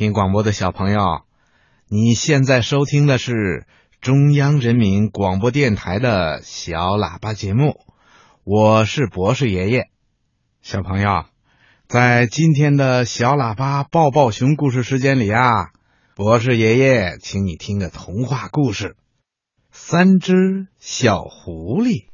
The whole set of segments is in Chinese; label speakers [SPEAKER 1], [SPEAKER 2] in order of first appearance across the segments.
[SPEAKER 1] 听广播的小朋友，你现在收听的是中央人民广播电台的小喇叭节目，我是博士爷爷。小朋友，在今天的小喇叭抱抱熊故事时间里啊，博士爷爷请你听个童话故事《三只小狐狸》。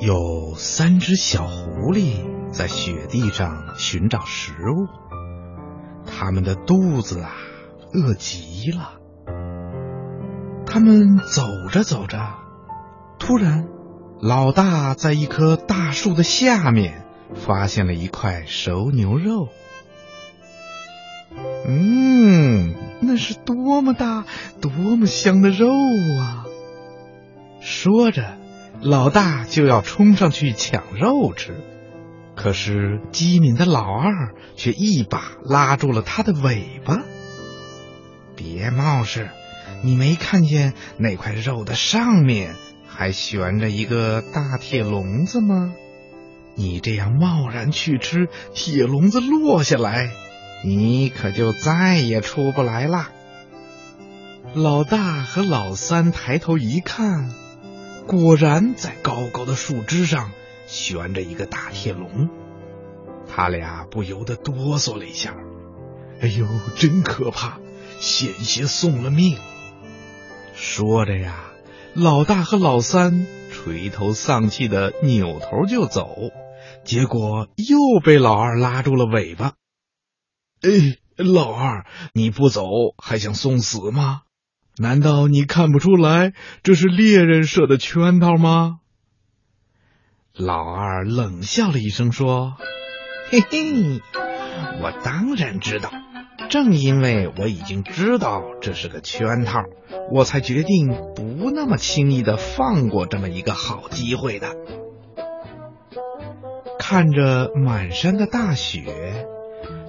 [SPEAKER 1] 有三只小狐狸在雪地上寻找食物，它们的肚子啊饿极了。他们走着走着，突然，老大在一棵大树的下面发现了一块熟牛肉。嗯，那是多么大、多么香的肉啊！说着。老大就要冲上去抢肉吃，可是机敏的老二却一把拉住了他的尾巴。别冒失，你没看见那块肉的上面还悬着一个大铁笼子吗？你这样贸然去吃，铁笼子落下来，你可就再也出不来了。老大和老三抬头一看。果然，在高高的树枝上悬着一个大铁笼，他俩不由得哆嗦了一下。哎呦，真可怕，险些送了命！说着呀，老大和老三垂头丧气的扭头就走，结果又被老二拉住了尾巴。哎，老二，你不走还想送死吗？难道你看不出来这是猎人设的圈套吗？老二冷笑了一声说：“嘿嘿，我当然知道。正因为我已经知道这是个圈套，我才决定不那么轻易的放过这么一个好机会的。”看着满山的大雪，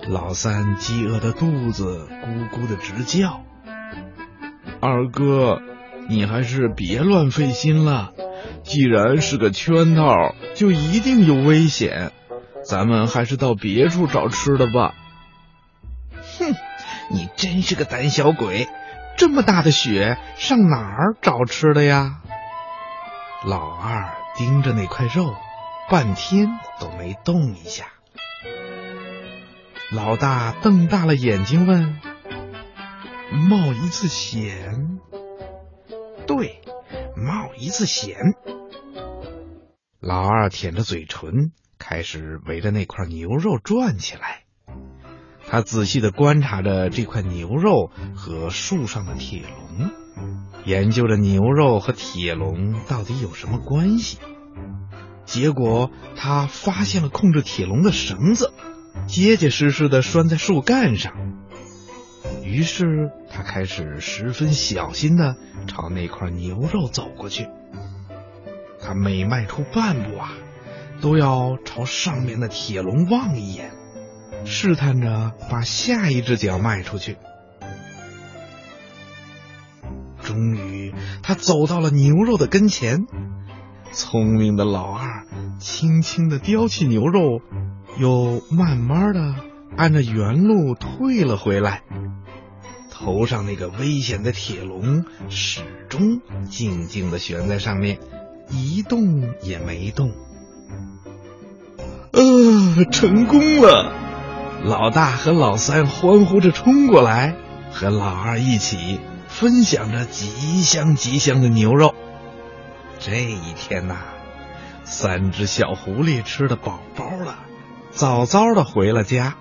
[SPEAKER 1] 老三饥饿的肚子咕咕的直叫。二哥，你还是别乱费心了。既然是个圈套，就一定有危险。咱们还是到别处找吃的吧。哼，你真是个胆小鬼！这么大的雪，上哪儿找吃的呀？老二盯着那块肉，半天都没动一下。老大瞪大了眼睛问。冒一次险，对，冒一次险。老二舔着嘴唇，开始围着那块牛肉转起来。他仔细的观察着这块牛肉和树上的铁笼，研究着牛肉和铁笼到底有什么关系。结果他发现了控制铁笼的绳子，结结实实的拴在树干上。于是他开始十分小心的朝那块牛肉走过去。他每迈出半步啊，都要朝上面的铁笼望一眼，试探着把下一只脚迈出去。终于，他走到了牛肉的跟前。聪明的老二轻轻的叼起牛肉，又慢慢的按着原路退了回来。头上那个危险的铁笼始终静静的悬在上面，一动也没动。呃，成功了！老大和老三欢呼着冲过来，和老二一起分享着极香极香的牛肉。这一天呐，三只小狐狸吃的饱饱了，早早的回了家。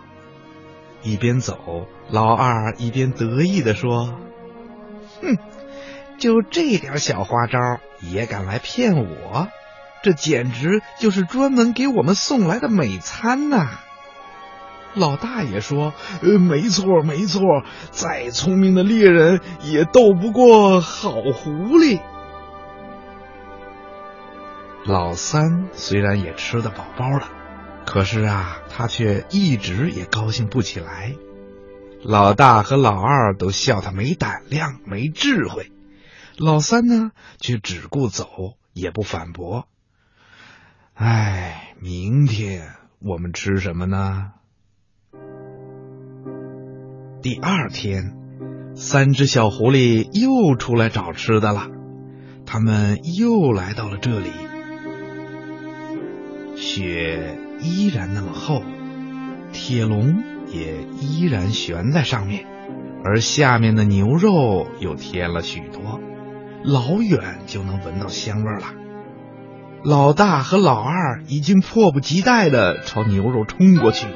[SPEAKER 1] 一边走，老二一边得意的说：“哼，就这点小花招也敢来骗我，这简直就是专门给我们送来的美餐呐！”老大爷说：“呃，没错，没错，再聪明的猎人也斗不过好狐狸。”老三虽然也吃得饱饱的。可是啊，他却一直也高兴不起来。老大和老二都笑他没胆量、没智慧，老三呢却只顾走，也不反驳。哎，明天我们吃什么呢？第二天，三只小狐狸又出来找吃的了。他们又来到了这里，雪依然那么厚，铁笼也依然悬在上面，而下面的牛肉又添了许多，老远就能闻到香味了。老大和老二已经迫不及待的朝牛肉冲过去。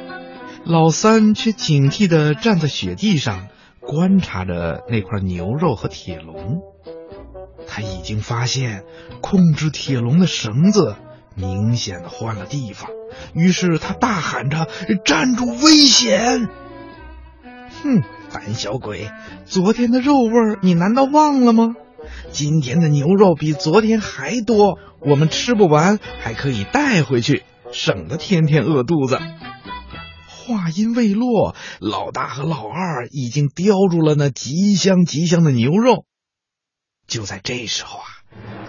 [SPEAKER 1] 老三却警惕的站在雪地上，观察着那块牛肉和铁笼。他已经发现控制铁笼的绳子明显的换了地方，于是他大喊着：“站住！危险！”哼，胆小鬼，昨天的肉味你难道忘了吗？今天的牛肉比昨天还多，我们吃不完还可以带回去，省得天天饿肚子。话音未落，老大和老二已经叼住了那极香极香的牛肉。就在这时候啊，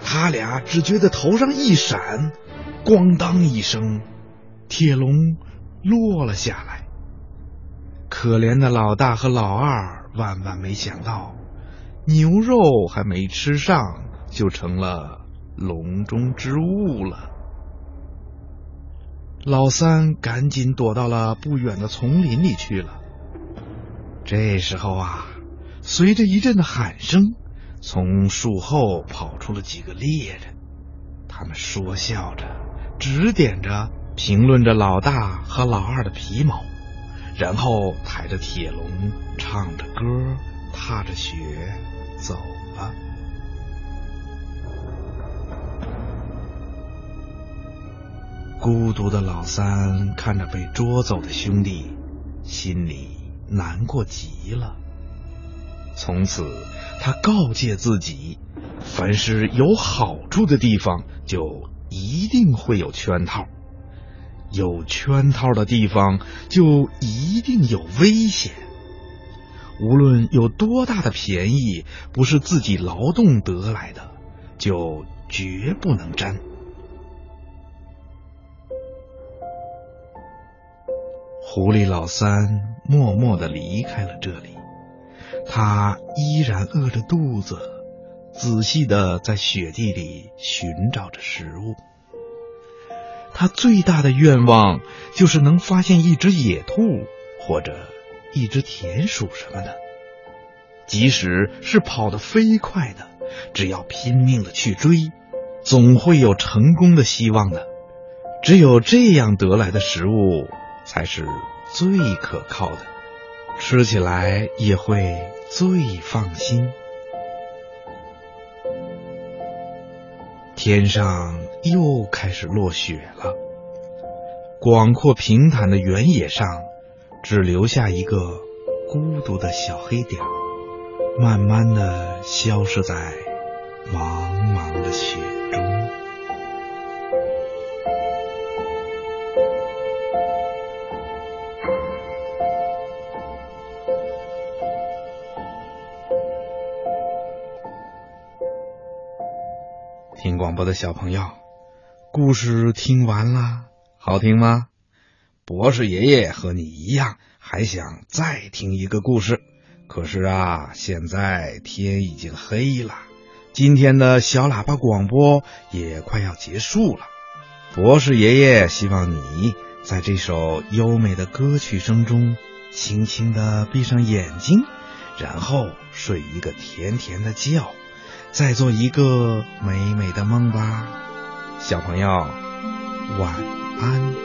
[SPEAKER 1] 他俩只觉得头上一闪，咣当一声，铁笼落了下来。可怜的老大和老二万万没想到，牛肉还没吃上，就成了笼中之物了。老三赶紧躲到了不远的丛林里去了。这时候啊，随着一阵的喊声，从树后跑出了几个猎人，他们说笑着，指点着，评论着老大和老二的皮毛，然后抬着铁笼，唱着歌，踏着雪走了。孤独的老三看着被捉走的兄弟，心里难过极了。从此，他告诫自己：凡是有好处的地方，就一定会有圈套；有圈套的地方，就一定有危险。无论有多大的便宜，不是自己劳动得来的，就绝不能沾。狐狸老三默默的离开了这里，他依然饿着肚子，仔细的在雪地里寻找着食物。他最大的愿望就是能发现一只野兔或者一只田鼠什么的，即使是跑得飞快的，只要拼命的去追，总会有成功的希望的。只有这样得来的食物。才是最可靠的，吃起来也会最放心。天上又开始落雪了，广阔平坦的原野上只留下一个孤独的小黑点，慢慢的消失在茫茫的雪中。听广播的小朋友，故事听完了，好听吗？博士爷爷和你一样，还想再听一个故事。可是啊，现在天已经黑了，今天的小喇叭广播也快要结束了。博士爷爷希望你在这首优美的歌曲声中，轻轻的闭上眼睛，然后睡一个甜甜的觉。再做一个美美的梦吧，小朋友，晚安。